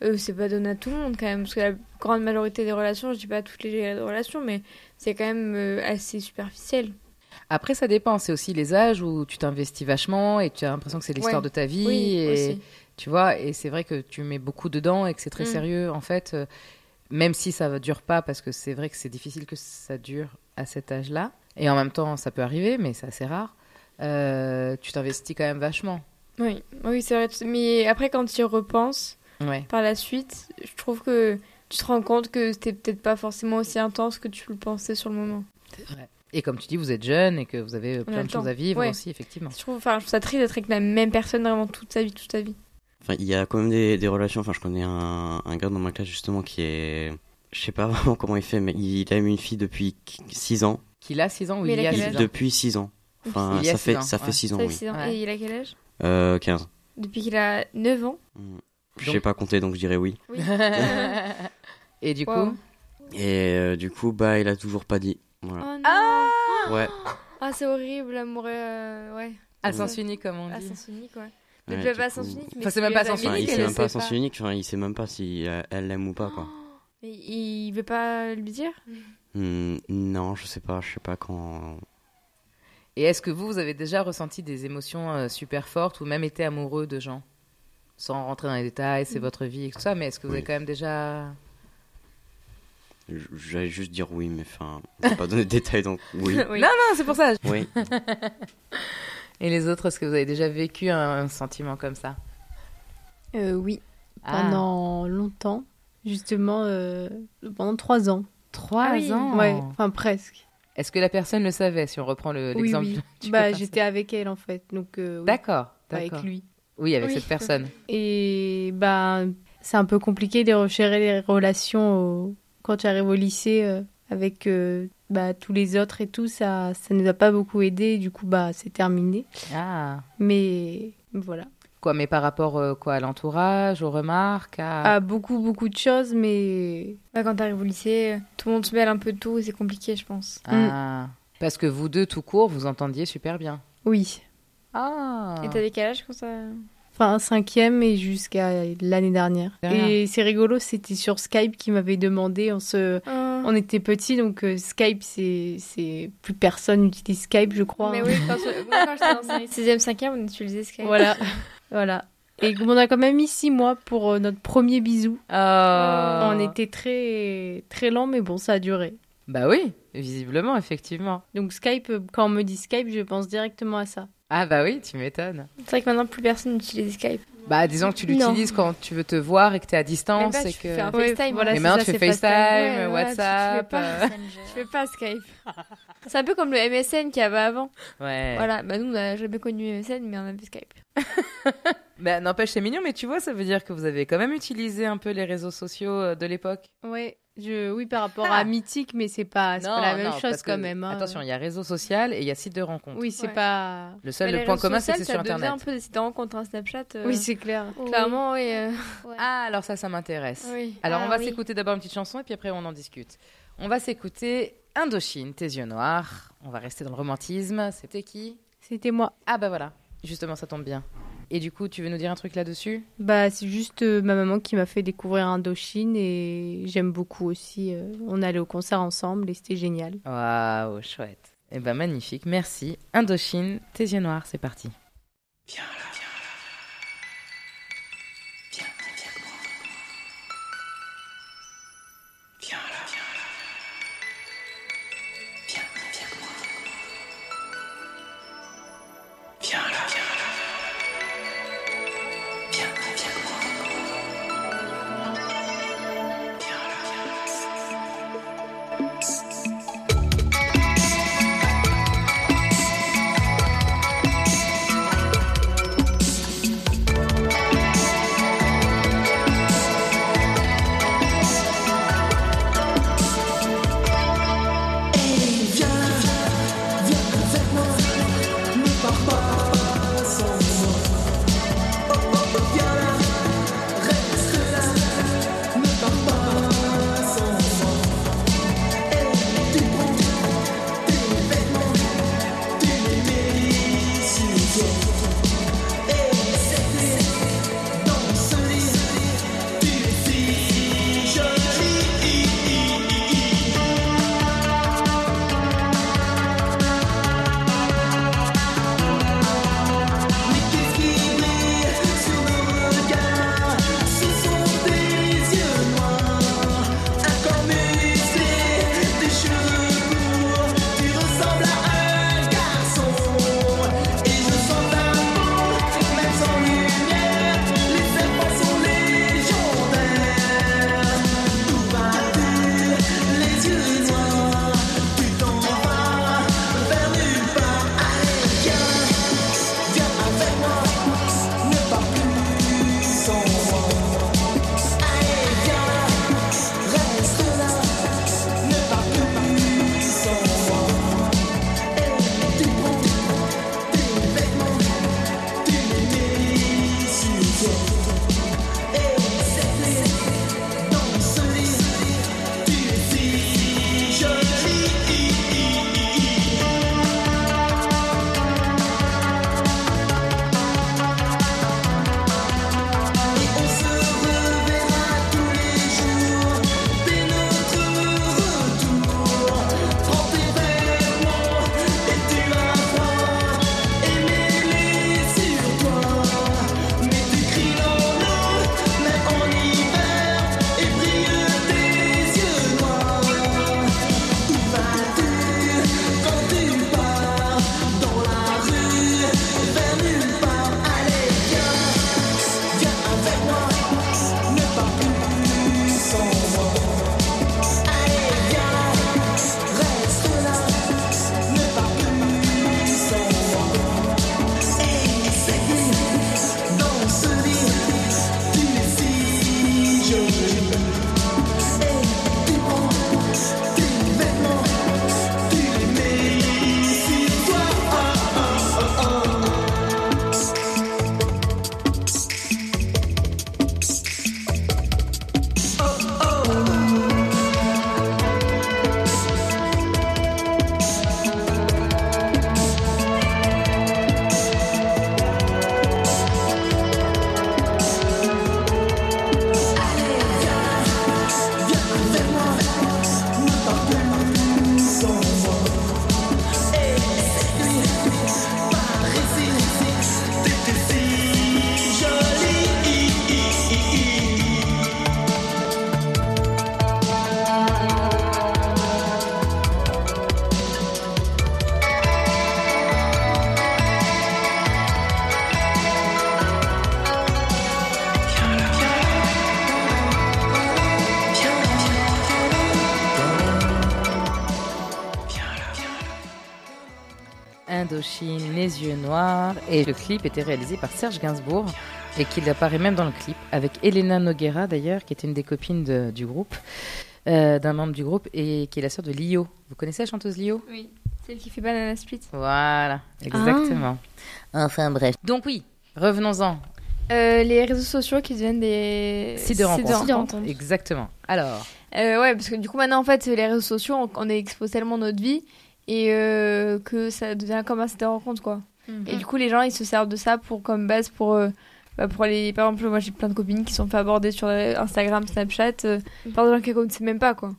euh, c'est pas donné à tout le monde quand même. Parce que la grande majorité des relations, je dis pas toutes les relations, mais c'est quand même euh, assez superficiel. Après, ça dépend. C'est aussi les âges où tu t'investis vachement et tu as l'impression que c'est l'histoire Ouais. de ta vie. Oui, et, aussi. Tu vois, et c'est vrai que tu mets beaucoup dedans et que c'est très Mm. sérieux. En fait, euh, même si ça ne dure pas, parce que c'est vrai que c'est difficile que ça dure à cet âge-là. Et en même temps, ça peut arriver, mais c'est assez rare. euh, tu t'investis quand même vachement. Oui, oui c'est vrai. Mais après, quand tu y repenses, Ouais. par la suite, je trouve que tu te rends compte que c'était peut-être pas forcément aussi intense que tu le pensais sur le moment. C'est vrai. Et comme tu dis, vous êtes jeune et que vous avez plein le de choses temps. à vivre Ouais. aussi, effectivement. Je trouve, enfin, je trouve ça triste d'être avec la même personne vraiment toute sa vie, toute sa vie. Enfin, il y a quand même des, des relations. Enfin, je connais un, un gars dans ma classe justement qui est. Je sais pas vraiment comment il fait, mais il a eu une fille depuis 6 ans. Qu'il a 6 ans ou Mais il il a quel 6 âge ans Depuis 6 ans. Enfin, Il ça fait, ans, ça ouais. fait 6 ans, Ça fait oui. six ans. Ouais. Et il a quel âge Euh, 15. Depuis qu'il a 9 ans. Je Donc- sais pas compter, donc je dirais oui. Oui. et du coup. Et euh, du coup, bah, il a toujours pas dit. Voilà. Oh non. Ouais. Ah, c'est horrible, l'amour est. euh, ouais. À sens unique, comme on À dit. sens unique, ouais. Ouais, Depuis du pas à coup- sens unique, mais Enfin, c'est même pas à sens Enfin, il unique, sait même pas sens unique. Enfin, il sait même pas si euh, elle l'aime ou pas, quoi. Mais il veut pas lui dire? Hmm, non, je sais pas. Je sais pas quand. Et est-ce que vous, vous avez déjà ressenti des émotions euh, super fortes ou même été amoureux de gens? Sans rentrer dans les détails, c'est Mm. votre vie et tout ça, mais est-ce que vous Oui. avez quand même déjà... J'allais juste dire oui, mais enfin, je vais pas donner de détails, donc oui. Oui. Non, non, c'est pour ça. Oui. Et les autres, est-ce que vous avez déjà vécu un, un sentiment comme ça? Euh, oui, Ah. pendant longtemps, justement, euh, pendant trois ans. Trois Ah oui. ans? Ouais, enfin presque. Est-ce que la personne le savait, si on reprend le- Oui, l'exemple oui. du Bah, j'étais avec elle en fait, donc euh, oui, D'accord, avec lui. Oui, avec Oui. cette personne. Et bah, c'est un peu compliqué de gérer les relations au- quand tu arrives au lycée euh, avec euh, bah, tous les autres et tout. Ça, ça nous a pas beaucoup aidé. Du coup, bah, c'est terminé. Ah. Mais voilà. Quoi, mais par rapport euh, quoi, à l'entourage, aux remarques, à... À beaucoup, beaucoup de choses, mais Bah, Quand t'arrives au lycée, tout le monde se mêle un peu de tout et c'est compliqué, je pense. Ah. Parce que vous deux, tout court, vous entendiez super bien. oui. Ah Et t'as des quel âge quand ça Enfin, cinquième et jusqu'à l'année dernière. Et c'est rigolo, c'était sur Skype qui m'avait demandé. On se, Ah. On était petits, donc euh, Skype, c'est, c'est plus personne n'utilise Skype, je crois. Mais oui, quand, je- moi, quand j'étais dans 6e, 5e, on utilisait Skype. Voilà, voilà. Et on a quand même mis six mois pour euh, notre premier bisou. Oh. On était très, très lent, mais bon, ça a duré. Bah oui, visiblement, effectivement. Donc Skype, euh, quand on me dit Skype, je pense directement à ça. Ah bah oui, tu m'étonnes. C'est vrai que maintenant, plus personne n'utilise Skype. Bah disons que tu l'utilises quand tu veux te voir et que tu es à distance pas, et tu que... fais un Ouais, FaceTime. voilà, Mais c'est maintenant tu fais FaceTime. Voilà, tu- tu fais WhatsApp... pas. Je fais pas Skype. C'est un peu comme le MSN qu'il y avait avant. Ouais. Voilà, bah nous, on n'a jamais connu MSN, mais on avait Skype. Bah n'empêche, c'est mignon, mais tu vois, ça veut dire que vous avez quand même utilisé un peu les réseaux sociaux euh, de l'époque. Ouais, je, oui, par rapport Ah. à Mythique, mais c'est pas, la même chose que, quand même. hein. Attention, il y a réseau social et il y a site de rencontre. Oui, c'est Ouais. pas. Le seul le point commun, c'est que c'est sur Internet. un peu des sites de rencontres, un Snapchat. euh, Oui, c'est clair. Clairement, oui. euh, Ah, alors ça, ça m'intéresse. oui. Alors, Ah on va oui. s'écouter d'abord une petite chanson et puis après, on en discute. On va s'écouter Indochine, Tes yeux noirs. On va rester dans le romantisme. C'était qui? C'était moi. Ah, bah voilà. Justement, ça tombe bien. Et du coup, tu veux nous dire un truc là-dessus? Bah, c'est juste euh, ma maman qui m'a fait découvrir Indochine et j'aime beaucoup aussi. euh, on allait au concert ensemble et c'était génial. Waouh, chouette. Eh ben, magnifique. Merci. Indochine, Tes yeux noirs, c'est parti. Viens noirs. Et le clip était réalisé par Serge Gainsbourg et qu'il apparaît même dans le clip avec Elena Noguera d'ailleurs, qui était une des copines de- du groupe, euh, d'un membre du groupe et qui est la sœur de Lio. Vous connaissez la chanteuse Lio? Oui, celle qui fait Banana Split. Voilà, exactement. Enfin bref. Donc oui, revenons-en. Euh, les réseaux sociaux qui deviennent des Sites de rencontres. rencontres. Exactement. Alors, Euh, ouais, parce que du coup, maintenant, en fait, les réseaux sociaux, on, on expose tellement notre vie et euh, que ça devient comme un site de rencontre, quoi. Et du coup, les gens, ils se servent de ça pour, comme base pour, euh, bah, pour les. Par exemple, moi, j'ai plein de copines qui sont fait aborder sur euh, Instagram, Snapchat, euh, par des gens qu'ils connaissaient même pas, quoi.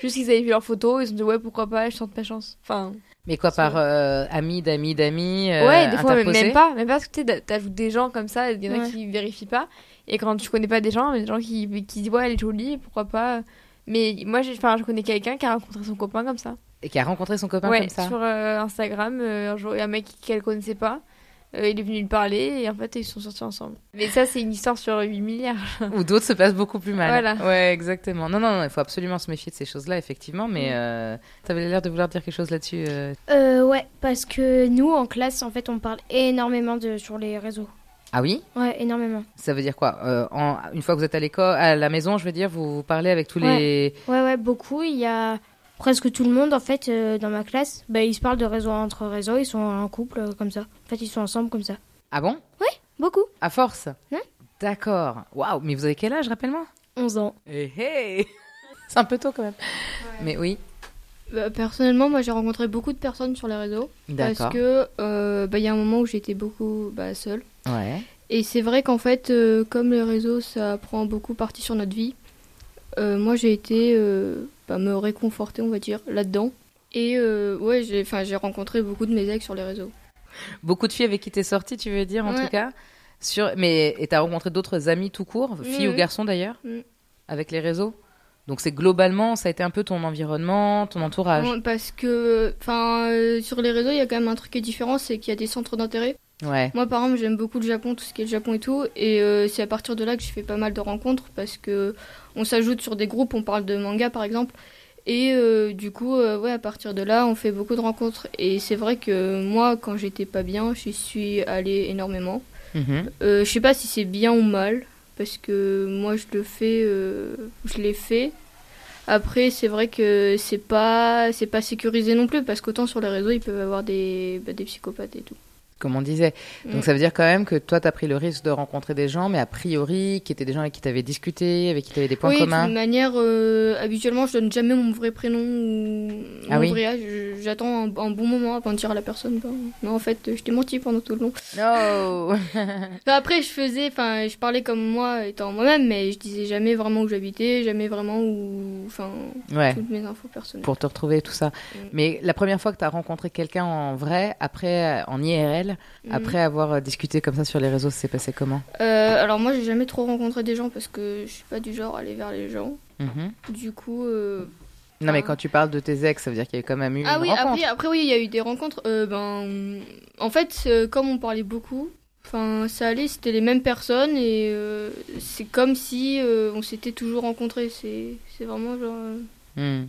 Juste qu'ils avaient vu leurs photos, ils se sont dit, ouais, pourquoi pas, je tente ma chance. Enfin. mais quoi par euh, amis d'amis d'amis euh, ouais, des fois, même, même pas. Même pas parce que tu t'ajoutes des gens comme ça, il y en a Ouais. qui vérifient pas. Et quand tu connais pas des gens, il y a des gens qui, qui disent, ouais, elle est jolie, pourquoi pas. Mais moi, j'ai- enfin, je connais quelqu'un qui a rencontré son copain comme ça. Et qui a rencontré son copain ouais, comme ça. sur euh, Instagram, euh, un jour, il y a un mec qu'elle connaissait pas. Euh, il est venu lui parler et en fait, ils sont sortis ensemble. Mais ça, c'est une histoire sur 8 milliards. Ou d'autres se passent beaucoup plus mal. Voilà. Ouais, exactement. Non, non, non, il faut absolument se méfier de ces choses-là, effectivement. Mais Mm. euh, t'avais l'air de vouloir dire quelque chose là-dessus. euh. Euh, ouais, parce que nous, en classe, en fait, on parle énormément de, sur les réseaux. Ah oui? Ouais, énormément. Ça veut dire quoi? Euh, en- Une fois que vous êtes à l'école, à la maison, je veux dire, vous, vous parlez avec tous les. Ouais, ouais, beaucoup. Il y a presque tout le monde, en fait, euh, dans ma classe. Bah, ils se parlent de réseau entre réseaux. Ils sont en couple, euh, comme ça. En fait, ils sont ensemble, comme ça. Ah bon? Beaucoup. À force? D'accord. Waouh, mais vous avez quel âge, rappelle-moi? 11 ans. Eh, hey C'est un peu tôt quand même. Mais oui, Bah, personnellement, moi j'ai rencontré beaucoup de personnes sur les réseaux. Parce d'accord. que euh, bah, il y a un moment où j'étais beaucoup bah, seule. Ouais. Et c'est vrai qu'en fait, euh, comme les réseaux, ça prend beaucoup partie sur notre vie, moi j'ai été euh, bah, me réconforter, on va dire, là-dedans. Et euh, ouais, j'ai j'ai rencontré beaucoup de mes ex sur les réseaux. Beaucoup de filles avec qui t'es sortie, tu veux dire, en Ouais. tout cas sur... Mais et t'as rencontré d'autres amis tout court, filles ou Mhm. garçons d'ailleurs, Mhm. avec les réseaux Donc c'est globalement, ça a été un peu ton environnement, ton entourage. Parce que enfin, euh, sur les réseaux, il y a quand même un truc qui est différent, c'est qu'il y a des centres d'intérêt. Ouais. Moi, par exemple, j'aime beaucoup le Japon, tout ce qui est le Japon et tout, et euh, c'est à partir de là que j'ai fait pas mal de rencontres parce que on s'ajoute sur des groupes, on parle de manga par exemple, et euh, du coup, euh, ouais, à partir de là, on fait beaucoup de rencontres. Et c'est vrai que moi, quand j'étais pas bien, j'y suis allée énormément. Mhm. Je sais pas si c'est bien ou mal, parce que moi, je le fais, je l'ai fait. Après, c'est vrai que c'est pas, c'est pas sécurisé non plus, parce qu'autant sur les réseaux, ils peuvent avoir des, bah, des psychopathes et tout. Comme on disait. Donc Mm. ça veut dire quand même que toi, t'as pris le risque de rencontrer des gens, mais a priori, qui étaient des gens avec qui t'avais discuté, avec qui t'avais des points oui, de communs. toute manière, euh, habituellement, je donne jamais mon vrai prénom ou Ah mon oui. vrai âge. Je- J'attends un, un bon moment avant de dire à la personne. non, en fait, je t'ai menti pendant tout le long. No Enfin, après, je faisais, enfin, je parlais comme moi étant moi-même, mais je disais jamais vraiment où j'habitais, jamais vraiment où, enfin, Ouais. toutes mes infos personnelles. pour te retrouver tout ça. Mm. Mais la première fois que tu as rencontré quelqu'un en vrai, après en IRL, Mhm. après avoir euh, discuté comme ça sur les réseaux, c'est passé comment? Euh, alors moi, j'ai jamais trop rencontré des gens parce que je suis pas du genre à aller vers les gens. Mhm. Du coup. euh, Non, mais quand tu parles de tes ex, ça veut dire qu'il y a quand même eu Ah une oui, rencontre. après, après oui, il y a eu des rencontres. Euh, ben, en fait, comme on parlait beaucoup, enfin, ça allait, c'était les mêmes personnes et c'est comme si on s'était toujours rencontrés. C'est, c'est vraiment genre. Hmm.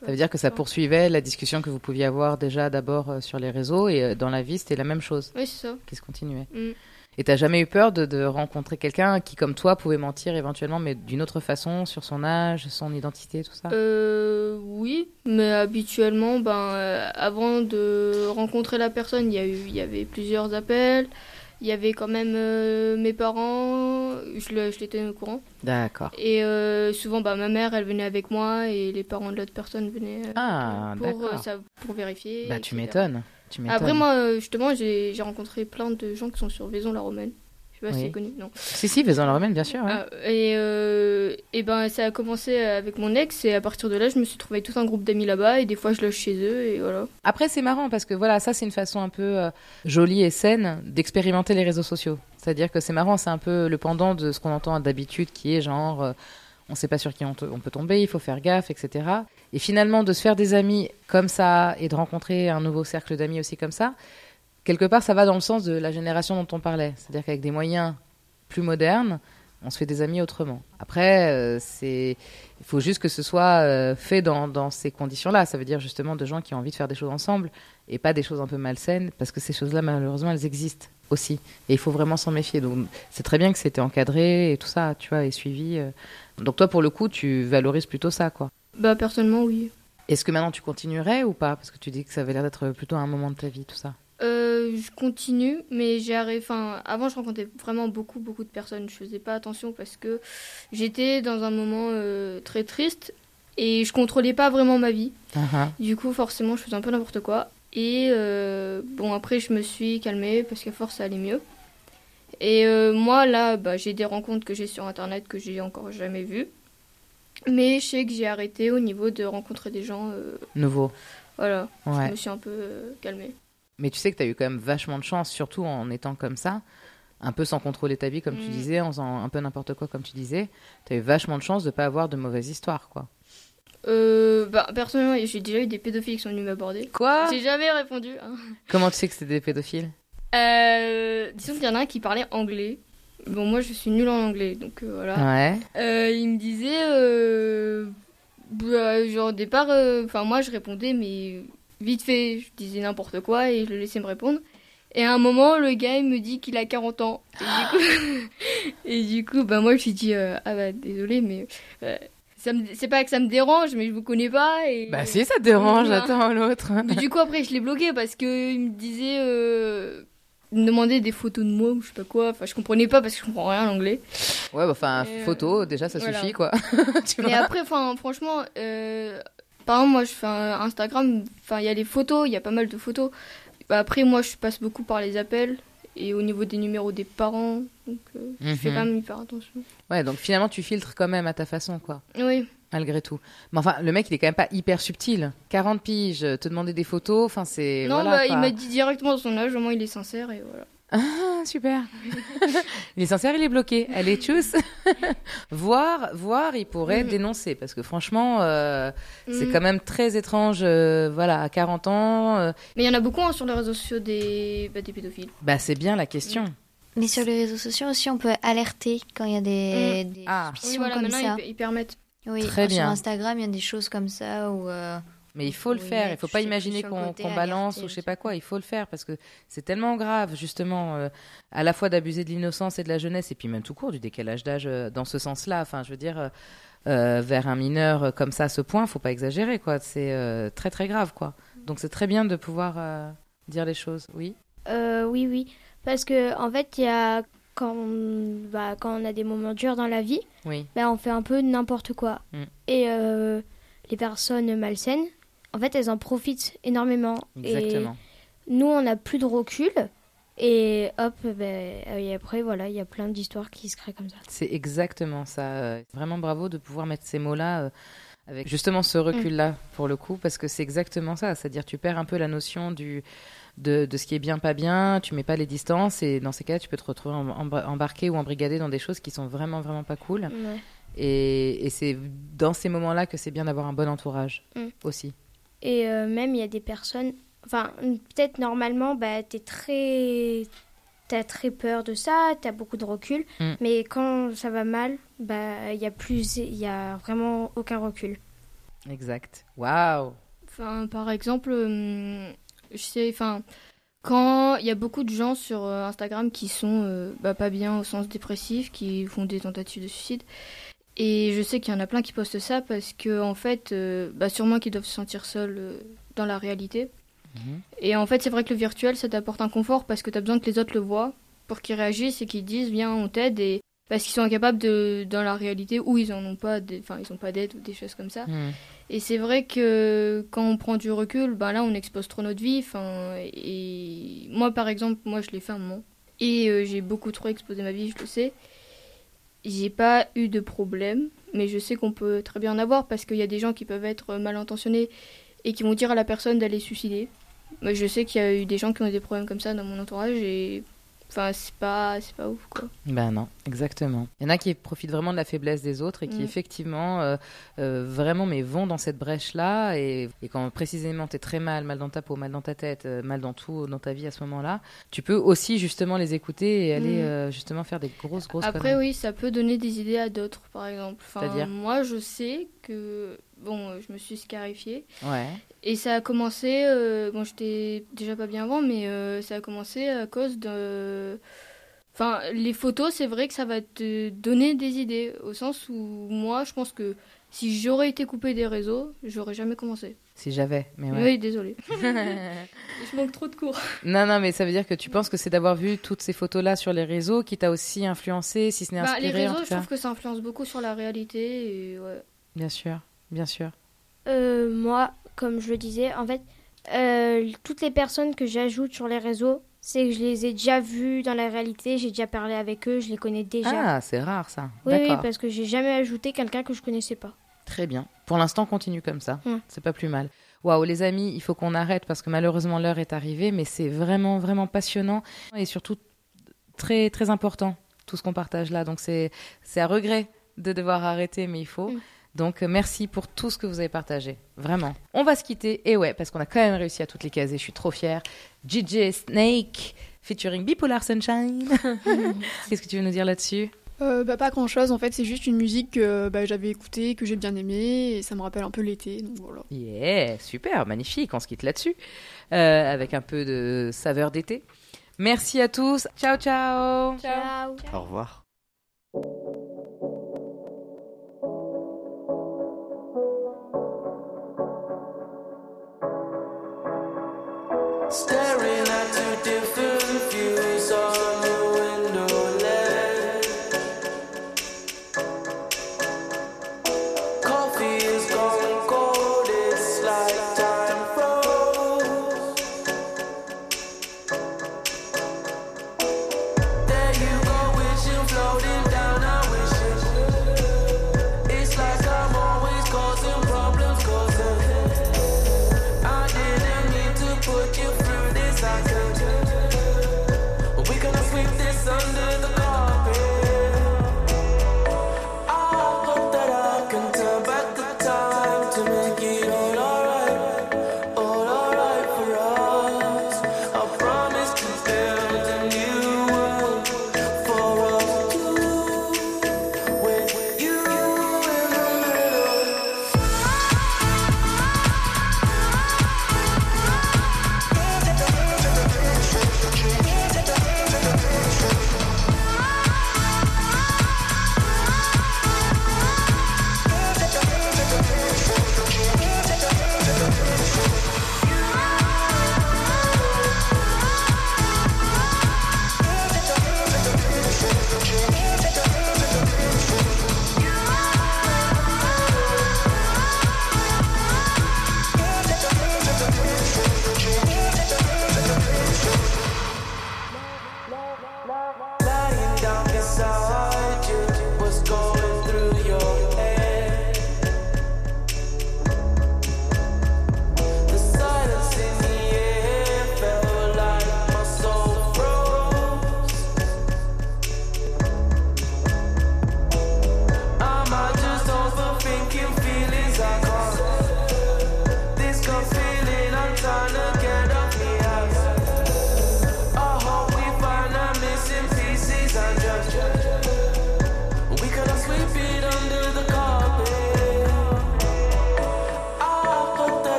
Ça veut dire que ça poursuivait la discussion que vous pouviez avoir déjà d'abord euh, sur les réseaux et euh, dans la vie, c'était la même chose Oui, c'est ça. qui se continuait. Mm. Et t'as jamais eu peur de, de rencontrer quelqu'un qui, comme toi, pouvait mentir éventuellement, mais d'une autre façon, sur son âge, son identité, tout ça? Euh, oui, mais habituellement, ben, euh, avant de rencontrer la personne, il y a eu, il y avait plusieurs appels. Il y avait quand même euh, mes parents, je, le- je les tenais au courant. D'accord. Et euh, souvent, bah, ma mère, elle venait avec moi et les parents de l'autre personne venaient euh, Ah, pour, d'accord. ça- pour vérifier. Bah, tu etc. m'étonnes. Tu m'étonnes. Après, moi, justement, j'ai j'ai rencontré plein de gens qui sont sur Vaison-la-Romaine. Sais pas si Oui. c'est connu, non. Si, si, Vaison la Romaine, bien sûr. ouais. Ah, et, euh, et ben, ça a commencé avec mon ex et à partir de là, je me suis trouvé tout un groupe d'amis là-bas et des fois, je loge chez eux et voilà. Après, c'est marrant parce que voilà, ça, c'est une façon un peu euh, jolie et saine d'expérimenter les réseaux sociaux. C'est-à-dire que c'est marrant, c'est un peu le pendant de ce qu'on entend d'habitude qui est genre, euh, on sait pas sur qui on peut tomber, il faut faire gaffe, etc. Et finalement, de se faire des amis comme ça et de rencontrer un nouveau cercle d'amis aussi comme ça, quelque part, ça va dans le sens de la génération dont on parlait. C'est-à-dire qu'avec des moyens plus modernes, on se fait des amis autrement. Après, euh, c'est, il faut juste que ce soit euh, fait dans, dans ces conditions-là. Ça veut dire justement de gens qui ont envie de faire des choses ensemble et pas des choses un peu malsaines, parce que ces choses-là, malheureusement, elles existent aussi. Et il faut vraiment s'en méfier. Donc, c'est très bien que c'était encadré et tout ça, tu vois, et suivi. euh. Donc, toi, pour le coup, tu valorises plutôt ça, quoi. Bah, personnellement, oui. Est-ce que maintenant tu continuerais ou pas? Parce que tu dis que ça avait l'air d'être plutôt un moment de ta vie, tout ça. Euh, je continue, mais j'ai arrêté. Enfin, avant, je rencontrais vraiment beaucoup, beaucoup de personnes. Je faisais pas attention parce que j'étais dans un moment euh, très triste et je contrôlais pas vraiment ma vie. Ah, Du coup, forcément, je faisais un peu n'importe quoi. Et euh, bon, après, je me suis calmée parce qu'à force, ça allait mieux. Et moi, là, bah, j'ai des rencontres que j'ai sur Internet que j'ai encore jamais vues. Mais je sais que j'ai arrêté au niveau de rencontrer des gens. euh, Nouveau. voilà, Ouais. je me suis un peu calmée. Mais tu sais que tu as eu quand même vachement de chance, surtout en étant comme ça, un peu sans contrôler ta vie, comme tu Mm. disais, en faisant un peu n'importe quoi, comme tu disais. Tu as eu vachement de chance de pas avoir de mauvaises histoires, quoi. Euh, bah, personnellement, j'ai déjà eu des pédophiles qui sont venus m'aborder. Quoi? J'ai jamais répondu. hein. Comment tu sais que c'était des pédophiles? Euh, disons qu'il y en a un qui parlait anglais. Bon, moi, je suis nulle en anglais, donc euh, voilà. Ouais. Euh, il me disait, euh, bah, genre au départ, euh, enfin moi je répondais, mais vite fait, je disais n'importe quoi et je le laissais me répondre. Et à un moment, le gars il me dit qu'il a 40 ans. Et du coup, et du coup bah, moi je lui dis, euh, ah bah désolé, mais euh, c'est pas que ça me dérange, mais je vous connais pas. Et, Bah si, ça te dérange, Voilà. attends l'autre. Mais du coup, après, je l'ai bloqué parce que il me disait. Euh, il me demandait des photos de moi ou je sais pas quoi. Enfin, je comprenais pas parce que je comprends rien en anglais. Ouais, bah, enfin, Et, euh, photo, déjà, ça voilà. suffit, quoi. tu Mais vois après, enfin, franchement, euh, par exemple, moi, je fais un Instagram. Enfin, il y a les photos, il y a pas mal de photos. Bah, après, moi, je passe beaucoup par les appels et au niveau des numéros des parents. Donc, euh, je fais Mhm. quand même hyper attention. Ouais, donc finalement, tu filtres quand même à ta façon, quoi. Oui. Malgré tout. Mais enfin, le mec, il est quand même pas hyper subtil. 40 piges, te demander des photos, enfin, c'est. non, voilà, bah, il m'a dit directement son âge, au moins il est sincère et voilà. Ah, super. il est sincère, il est bloqué. Est tchuss. voir, voir, il pourrait Mhm. dénoncer parce que franchement, euh, c'est Mhm. quand même très étrange. euh, voilà, à 40 ans, euh, Mais il y en a beaucoup hein, sur les réseaux sociaux des, bah, des pédophiles. bah c'est bien la question. Mais sur les réseaux sociaux aussi, on peut alerter quand il y a des, Mm. des Ah. Oui, voilà, comme maintenant ça. ils, ils permettent. Oui, Très bien. Sur Instagram, il y a des choses comme ça où. Mais il faut le Oui, faire. Il mais faut pas imaginer qu'on balance ou je je sais pas quoi. Il faut le faire parce que c'est tellement grave, justement, euh, à la fois d'abuser de l'innocence et de la jeunesse, et puis même tout court du décalage d'âge euh, dans ce sens-là. Enfin, je veux dire, euh, vers un mineur euh, comme ça, à ce point, faut pas exagérer, quoi. C'est euh, très très grave, quoi. Donc c'est très bien de pouvoir euh, dire les choses. Oui? Euh, oui, oui. Parce que, en fait, il y a. Quand on, bah, quand on a des moments durs dans la vie, Oui. bah, on fait un peu n'importe quoi. Mm. Et euh, les personnes malsaines, en fait, elles en profitent énormément. Exactement. Et nous, on n'a plus de recul. Et hop, ben, et après, voilà, il y a plein d'histoires qui se créent comme ça. C'est exactement ça. Vraiment bravo de pouvoir mettre ces mots-là euh, avec justement ce recul-là pour le coup, parce que c'est exactement ça. C'est-à-dire tu perds un peu la notion du de, de ce qui est bien, pas bien. Tu mets pas les distances et dans ces cas, tu peux te retrouver em- emba- embarqué ou embrigadé dans des choses qui sont vraiment vraiment pas cool. Ouais. Et, et c'est dans ces moments-là que c'est bien d'avoir un bon entourage Mm. aussi. Et euh, même, il y a des personnes. Enfin, peut-être normalement, bah, t'es très. T'as très peur de ça, t'as beaucoup de recul. Mm. Mais quand ça va mal, bah, il y a plus. Il y a vraiment aucun recul. Exact. Waouh. Enfin, par exemple, hum, je sais, enfin, quand il y a beaucoup de gens sur euh, Instagram qui sont euh, bah, pas bien au sens dépressif, qui font des tentatives de suicide, et je sais qu'il y en a plein qui postent ça parce que, en fait, euh, bah, sûrement qu'ils doivent se sentir seuls euh, dans la réalité. Mhm. Et en fait, c'est vrai que le virtuel, ça t'apporte un confort parce que t'as besoin que les autres le voient pour qu'ils réagissent et qu'ils disent, viens, on t'aide, et parce qu'ils sont incapables de, dans la réalité, ou ils en ont pas, enfin, ils pas d'aide ou des choses comme ça. Mm. Et c'est vrai que quand on prend du recul, ben là on expose trop notre vie. Et moi par exemple, moi je l'ai fait un moment. Et euh, j'ai beaucoup trop exposé ma vie, je le sais. J'ai pas eu de problème, mais je sais qu'on peut très bien en avoir parce qu'il y a des gens qui peuvent être mal intentionnés et qui vont dire à la personne d'aller suicider. Mais je sais qu'il y a eu des gens qui ont des problèmes comme ça dans mon entourage et enfin c'est pas c'est pas ouf quoi. Ben non, exactement. Il y en a qui profitent vraiment de la faiblesse des autres et qui Mm. effectivement euh, euh, vraiment mais vont dans cette brèche-là et, et quand précisément tu es très mal, mal dans ta peau, mal dans ta tête, euh, mal dans tout dans ta vie à ce moment-là, tu peux aussi justement les écouter et aller Mm. justement faire des grosses grosses Après, conneries. oui, ça peut donner des idées à d'autres, par exemple. Enfin, C'est-à-dire moi, je sais que. Bon, euh, je me suis scarifiée. Ouais. Et ça a commencé, euh, bon j'étais déjà pas bien avant, mais euh, ça a commencé à cause de... Enfin, les photos, c'est vrai que ça va te donner des idées, au sens où moi, je pense que si j'aurais été coupé des réseaux, j'aurais jamais commencé. Si j'avais, mais ouais. Oui, désolé. je manque trop de cours. Non, non, mais ça veut dire que tu penses que c'est d'avoir vu toutes ces photos-là sur les réseaux qui t'a aussi influencé, si ce n'est Bah, inspiré les en réseaux, tout je cas. trouve que ça influence beaucoup sur la réalité. Et ouais. Bien sûr, bien sûr. Euh, moi, comme je le disais, en fait, euh, toutes les personnes que j'ajoute sur les réseaux, c'est que je les ai déjà vues dans la réalité, j'ai déjà parlé avec eux, je les connais déjà. Ah, c'est rare ça. oui, oui, parce que j'ai jamais ajouté quelqu'un que je connaissais pas. Très bien. Pour l'instant, continue comme ça. Ouais. C'est pas plus mal. Waouh, les amis, il faut qu'on arrête parce que malheureusement l'heure est arrivée, mais c'est vraiment, vraiment passionnant et surtout très, très important tout ce qu'on partage là. Donc c'est, c'est à regret de devoir arrêter, mais il faut. Mm. Donc euh, merci pour tout ce que vous avez partagé, vraiment. On va se quitter et ouais, parce qu'on a quand même réussi à toutes les caser. Je suis trop fière. DJ Snake featuring Bipolar Sunshine. Qu'est-ce que tu veux nous dire là-dessus? Euh, bah, pas grand chose en fait, c'est juste une musique que bah, j'avais écoutée, que j'ai bien aimée et ça me rappelle un peu l'été donc voilà. Yeah, super, magnifique. On se quitte là-dessus euh, avec un peu de saveur d'été. Merci à tous. Ciao, ciao. Ciao. Au revoir. Staring at two different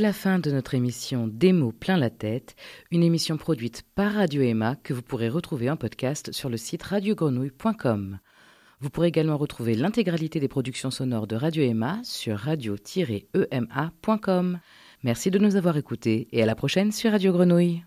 C'est la fin de notre émission Démo plein la tête, une émission produite par Radio Emma que vous pourrez retrouver en podcast sur le site radiogrenouille.com. Vous pourrez également retrouver l'intégralité des productions sonores de Radio Emma sur radio-ema.com. Merci de nous avoir écoutés et à la prochaine sur Radio Grenouille.